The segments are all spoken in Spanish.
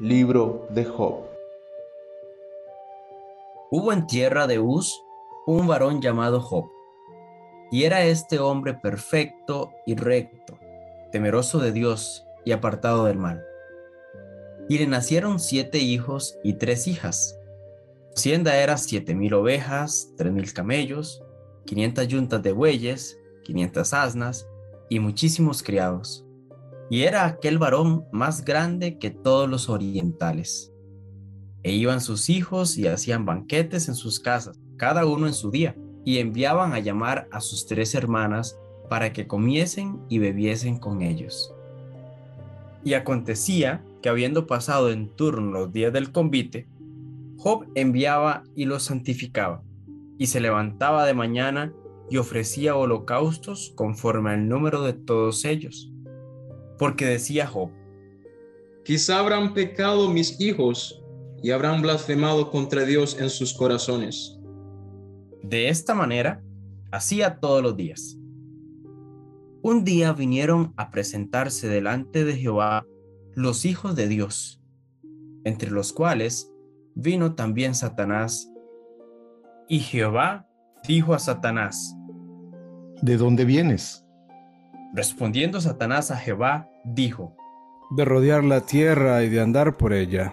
Libro de Job. Hubo en tierra de Uz un varón llamado Job, y era este hombre perfecto y recto, temeroso de Dios y apartado del mal. Y le nacieron siete hijos y tres hijas. Hacienda era siete mil ovejas, tres mil camellos, quinientas yuntas de bueyes, quinientas asnas y muchísimos criados y era aquel varón más grande que todos los orientales. E iban sus hijos y hacían banquetes en sus casas, cada uno en su día, y enviaban a llamar a sus tres hermanas para que comiesen y bebiesen con ellos. Y acontecía que habiendo pasado en turno los días del convite, Job enviaba y los santificaba, y se levantaba de mañana y ofrecía holocaustos conforme al número de todos ellos porque decía Job, Quizá habrán pecado mis hijos y habrán blasfemado contra Dios en sus corazones. De esta manera, hacía todos los días. Un día vinieron a presentarse delante de Jehová los hijos de Dios, entre los cuales vino también Satanás. Y Jehová dijo a Satanás, ¿De dónde vienes? Respondiendo Satanás a Jehová, dijo, De rodear la tierra y de andar por ella.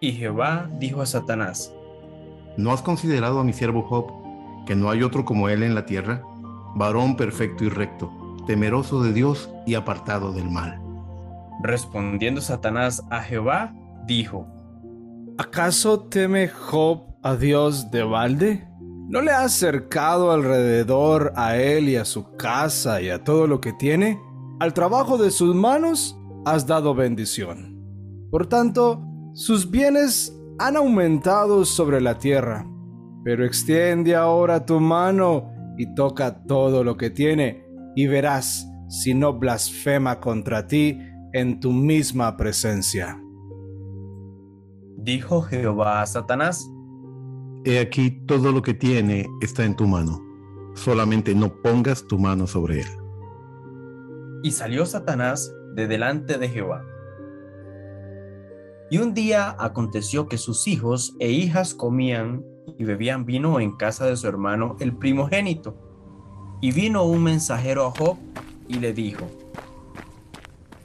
Y Jehová dijo a Satanás, ¿No has considerado a mi siervo Job, que no hay otro como él en la tierra, varón perfecto y recto, temeroso de Dios y apartado del mal? Respondiendo Satanás a Jehová, dijo, ¿Acaso teme Job a Dios de balde? ¿No le has cercado alrededor a él y a su casa y a todo lo que tiene? Al trabajo de sus manos has dado bendición. Por tanto, sus bienes han aumentado sobre la tierra. Pero extiende ahora tu mano y toca todo lo que tiene, y verás si no blasfema contra ti en tu misma presencia. Dijo Jehová a Satanás, He aquí todo lo que tiene está en tu mano. Solamente no pongas tu mano sobre él. Y salió Satanás de delante de Jehová. Y un día aconteció que sus hijos e hijas comían y bebían vino en casa de su hermano el primogénito. Y vino un mensajero a Job y le dijo,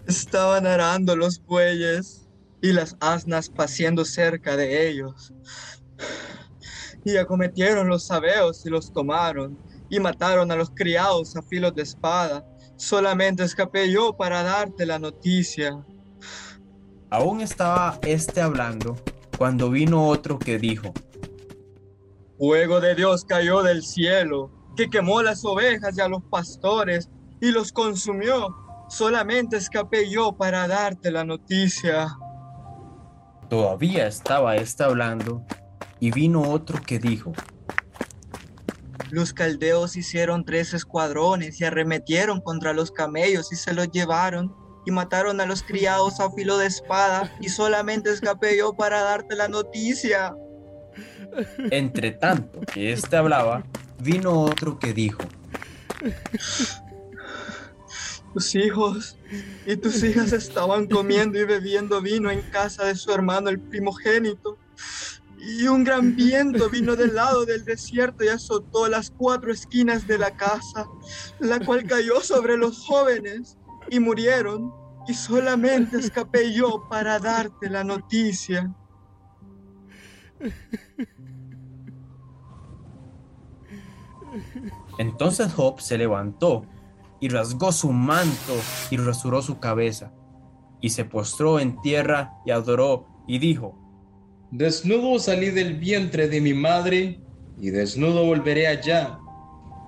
Estaban arando los bueyes y las asnas paseando cerca de ellos y acometieron los sabeos y los tomaron, y mataron a los criados a filos de espada. Solamente escapé yo para darte la noticia. Aún estaba este hablando cuando vino otro que dijo, Fuego de Dios cayó del cielo, que quemó las ovejas y a los pastores y los consumió. Solamente escapé yo para darte la noticia. Todavía estaba este hablando y vino otro que dijo, Los caldeos hicieron tres escuadrones y arremetieron contra los camellos y se los llevaron y mataron a los criados a filo de espada y solamente escapé yo para darte la noticia. Entre tanto que éste hablaba, vino otro que dijo, Tus hijos y tus hijas estaban comiendo y bebiendo vino en casa de su hermano el primogénito y un gran viento vino del lado del desierto y azotó las cuatro esquinas de la casa, la cual cayó sobre los jóvenes y murieron, y solamente escapé yo para darte la noticia. Entonces Job se levantó y rasgó su manto y rasuró su cabeza, y se postró en tierra y adoró, y dijo, Desnudo salí del vientre de mi madre y desnudo volveré allá.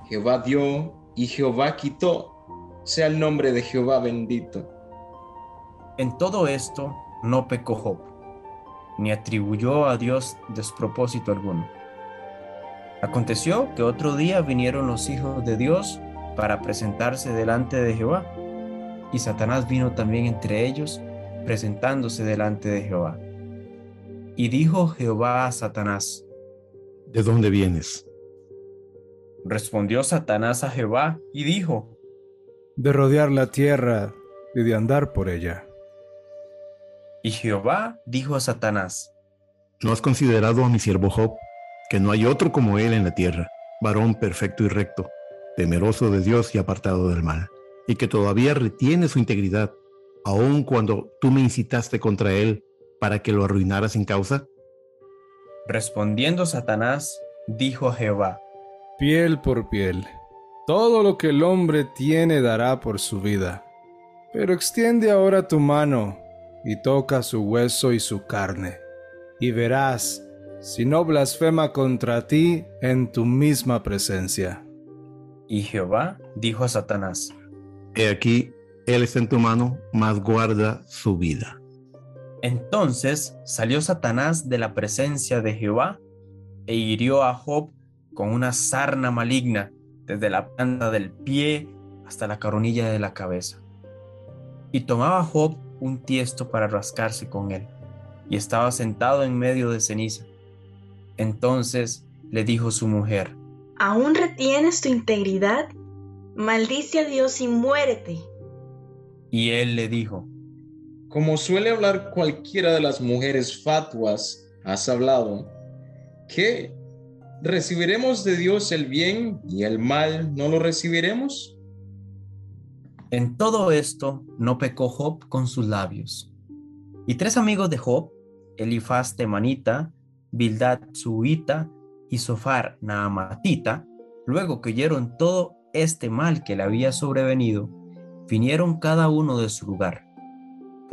Jehová dio y Jehová quitó. Sea el nombre de Jehová bendito. En todo esto no pecó Job, ni atribuyó a Dios despropósito alguno. Aconteció que otro día vinieron los hijos de Dios para presentarse delante de Jehová, y Satanás vino también entre ellos, presentándose delante de Jehová. Y dijo Jehová a Satanás, ¿De dónde vienes? Respondió Satanás a Jehová y dijo, De rodear la tierra y de andar por ella. Y Jehová dijo a Satanás, ¿No has considerado a mi siervo Job, que no hay otro como él en la tierra, varón perfecto y recto, temeroso de Dios y apartado del mal, y que todavía retiene su integridad, aun cuando tú me incitaste contra él para que lo arruinara sin causa? Respondiendo Satanás, dijo Jehová, Piel por piel. Todo lo que el hombre tiene dará por su vida. Pero extiende ahora tu mano y toca su hueso y su carne, y verás si no blasfema contra ti en tu misma presencia. Y Jehová dijo a Satanás, He aquí, él está en tu mano, mas guarda su vida. Entonces salió Satanás de la presencia de Jehová e hirió a Job con una sarna maligna desde la planta del pie hasta la coronilla de la cabeza. Y tomaba Job un tiesto para rascarse con él, y estaba sentado en medio de ceniza. Entonces le dijo su mujer, ¿Aún retienes tu integridad? Maldice a Dios y muérete. y él le dijo, Como suele hablar cualquiera de las mujeres fatuas, has hablado. ¿Qué? ¿Recibiremos de Dios el bien y el mal no lo recibiremos? En todo esto no pecó Job con sus labios. Y tres amigos de Job, Elifaz temanita, Bildad suita y Sofar naamatita, luego que oyeron todo este mal que le había sobrevenido, vinieron cada uno de su lugar,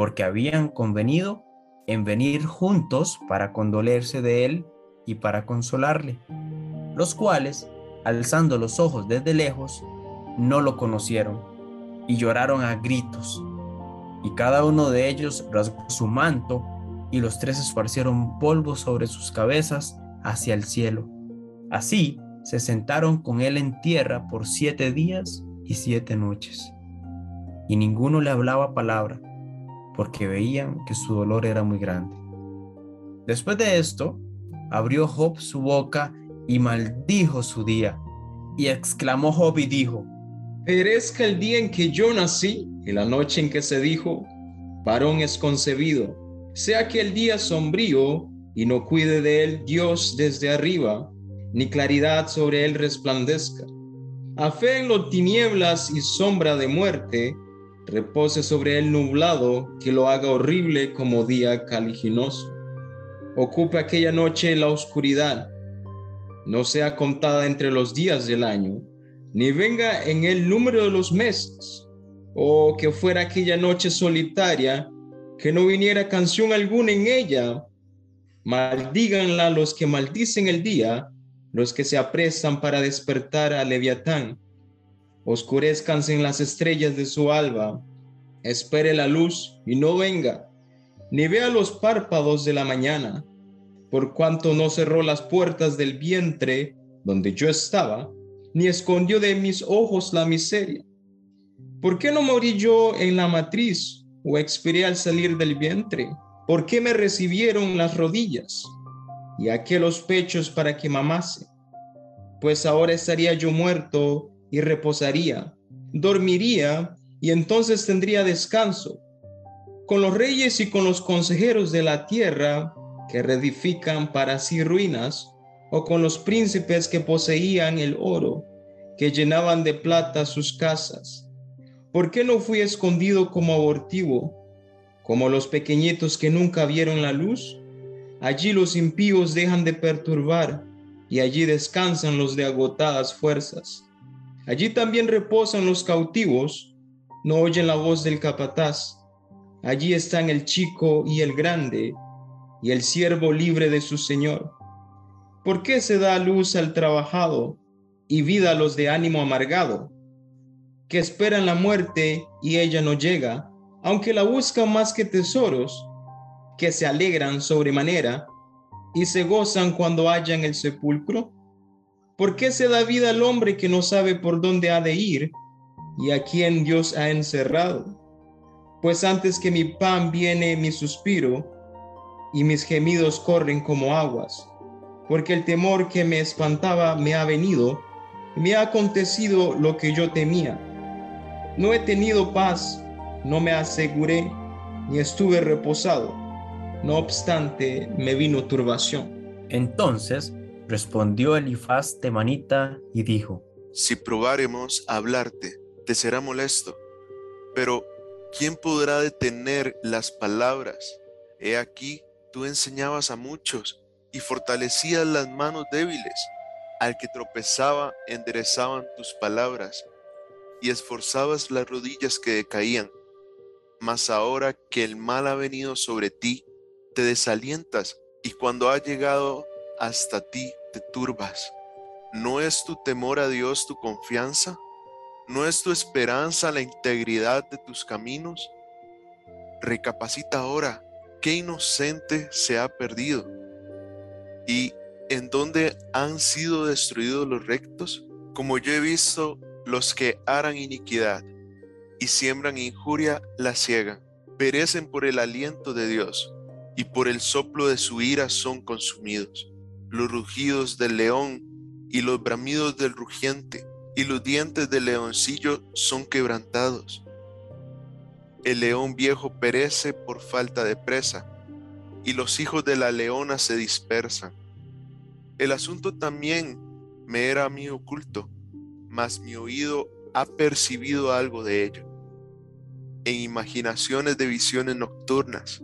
porque habían convenido en venir juntos para condolerse de él y para consolarle, los cuales, alzando los ojos desde lejos, no lo conocieron y lloraron a gritos. Y cada uno de ellos rasgó su manto, y los tres esparcieron polvo sobre sus cabezas hacia el cielo. Así se sentaron con él en tierra por siete días y siete noches. Y ninguno le hablaba palabra, porque veían que su dolor era muy grande. Después de esto, abrió Job su boca y maldijo su día. Y exclamó Job y dijo, Perezca el día en que yo nací y la noche en que se dijo, varón es concebido. Sea que el día sombrío y no cuide de él Dios desde arriba, ni claridad sobre él resplandezca. A fe en lo tinieblas y sombra de muerte, repose sobre él nublado, que lo haga horrible como día caliginoso. Ocupe aquella noche la oscuridad, no sea contada entre los días del año, ni venga en el número de los meses, o que fuera aquella noche solitaria, que no viniera canción alguna en ella. Maldíganla los que maldicen el día, los que se apresan para despertar a Leviatán. Oscurezcanse en las estrellas de su alba, espere la luz y no venga, ni vea los párpados de la mañana, por cuanto no cerró las puertas del vientre donde yo estaba, ni escondió de mis ojos la miseria. ¿Por qué no morí yo en la matriz o expiré al salir del vientre? ¿Por qué me recibieron las rodillas y aquellos pechos para que mamase? Pues ahora estaría yo muerto y reposaría, dormiría y entonces tendría descanso. Con los reyes y con los consejeros de la tierra que reedifican para sí ruinas, o con los príncipes que poseían el oro, que llenaban de plata sus casas. ¿Por qué no fui escondido como abortivo, como los pequeñitos que nunca vieron la luz? Allí los impíos dejan de perturbar, y allí descansan los de agotadas fuerzas. Allí también reposan los cautivos, no oyen la voz del capataz. Allí están el chico y el grande, y el siervo libre de su señor. ¿Por qué se da luz al trabajado y vida a los de ánimo amargado, que esperan la muerte y ella no llega, aunque la buscan más que tesoros, que se alegran sobremanera y se gozan cuando hallan el sepulcro? ¿Por qué se da vida al hombre que no sabe por dónde ha de ir y a quien Dios ha encerrado? Pues antes que mi pan viene mi suspiro y mis gemidos corren como aguas, porque el temor que me espantaba me ha venido y me ha acontecido lo que yo temía. No he tenido paz, no me aseguré, ni estuve reposado. No obstante, me vino turbación. Entonces respondió Elifaz temanita y dijo, Si probáremos a hablarte, te será molesto, pero ¿quién podrá detener las palabras? He aquí, tú enseñabas a muchos y fortalecías las manos débiles. Al que tropezaba, enderezaban tus palabras y esforzabas las rodillas que decaían. Mas ahora que el mal ha venido sobre ti, te desalientas y cuando ha llegado hasta ti, te turbas. ¿No es tu temor a Dios tu confianza? ¿No es tu esperanza la integridad de tus caminos? Recapacita ahora, qué inocente se ha perdido. ¿Y en dónde han sido destruidos los rectos? Como yo he visto los que harán iniquidad y siembran injuria, la ciegan. Perecen por el aliento de Dios y por el soplo de su ira son consumidos los rugidos del león y los bramidos del rugiente y los dientes del leoncillo son quebrantados. El león viejo perece por falta de presa y los hijos de la leona se dispersan. El asunto también me era a mí oculto, mas mi oído ha percibido algo de ello. En imaginaciones de visiones nocturnas,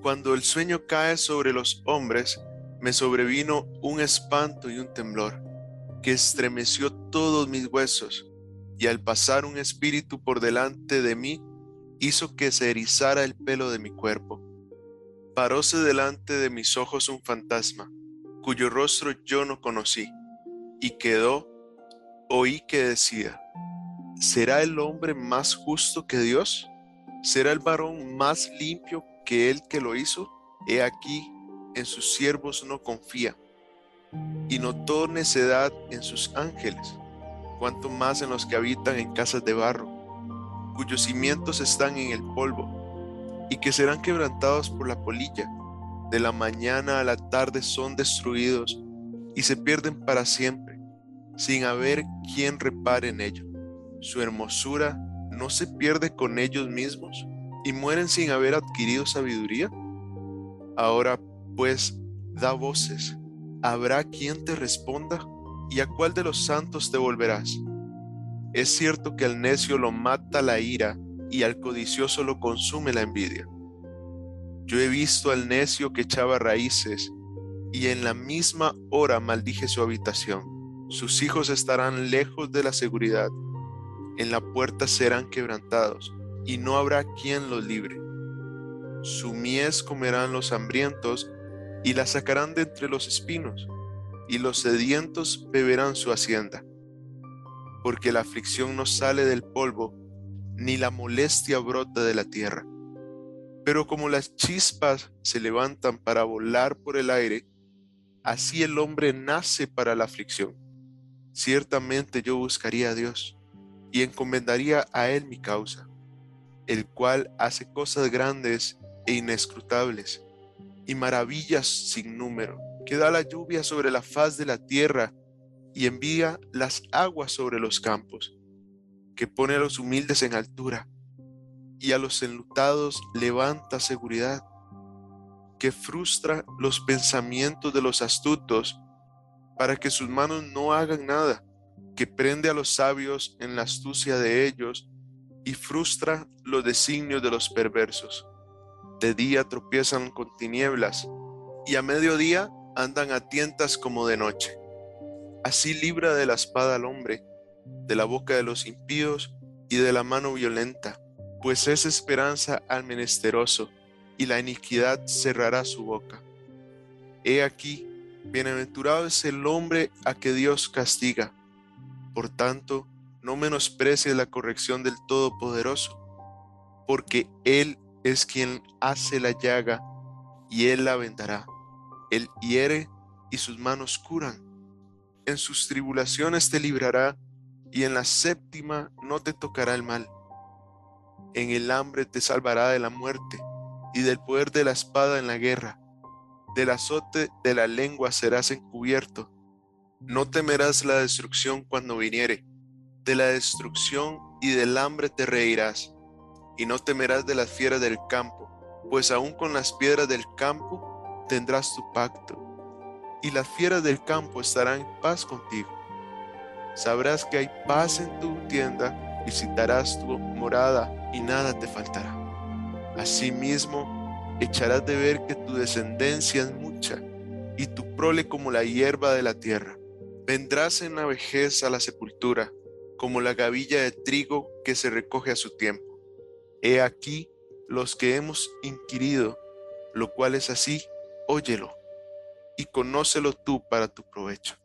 cuando el sueño cae sobre los hombres, me sobrevino un espanto y un temblor que estremeció todos mis huesos, y al pasar un espíritu por delante de mí, hizo que se erizara el pelo de mi cuerpo. Paróse delante de mis ojos un fantasma, cuyo rostro yo no conocí, y quedó, oí que decía, ¿será el hombre más justo que Dios? ¿Será el varón más limpio que él que lo hizo? He aquí en sus siervos no confía, y notó necedad en sus ángeles, cuanto más en los que habitan en casas de barro, cuyos cimientos están en el polvo, y que serán quebrantados por la polilla. De la mañana a la tarde son destruidos y se pierden para siempre, sin haber quien repare en ello. Su hermosura no se pierde con ellos mismos y mueren sin haber adquirido sabiduría. Ahora pues da voces. ¿Habrá quien te responda? ¿Y a cuál de los santos te volverás? Es cierto que al necio lo mata la ira y al codicioso lo consume la envidia. Yo he visto al necio que echaba raíces y en la misma hora maldije su habitación. Sus hijos estarán lejos de la seguridad, en la puerta serán quebrantados y no habrá quien los libre. Su mies comerán los hambrientos y la sacarán de entre los espinos, y los sedientos beberán su hacienda. Porque la aflicción no sale del polvo, ni la molestia brota de la tierra. Pero como las chispas se levantan para volar por el aire, así el hombre nace para la aflicción. Ciertamente yo buscaría a Dios y encomendaría a Él mi causa, el cual hace cosas grandes e inescrutables y maravillas sin número, que da la lluvia sobre la faz de la tierra y envía las aguas sobre los campos, que pone a los humildes en altura y a los enlutados levanta seguridad, que frustra los pensamientos de los astutos para que sus manos no hagan nada, que prende a los sabios en la astucia de ellos y frustra los designios de los perversos. De día tropiezan con tinieblas y a mediodía andan a tientas como de noche. Así libra de la espada al hombre, de la boca de los impíos y de la mano violenta, pues es esperanza al menesteroso y la iniquidad cerrará su boca. He aquí, bienaventurado es el hombre a que Dios castiga. Por tanto, no menosprecies la corrección del Todopoderoso porque Él es quien hace la llaga y Él la vendará. Él hiere y sus manos curan. En sus tribulaciones te librará y en la séptima no te tocará el mal. En el hambre te salvará de la muerte y del poder de la espada en la guerra. Del azote de la lengua serás encubierto. No temerás la destrucción cuando viniere. De la destrucción y del hambre te reirás. Y no temerás de las fieras del campo, pues aún con las piedras del campo tendrás tu pacto. Y las fieras del campo estarán en paz contigo. Sabrás que hay paz en tu tienda, visitarás tu morada y nada te faltará. Asimismo, echarás de ver que tu descendencia es mucha y tu prole como la hierba de la tierra. Vendrás en la vejez a la sepultura, como la gavilla de trigo que se recoge a su tiempo. He aquí los que hemos inquirido, lo cual es así, óyelo y conócelo tú para tu provecho.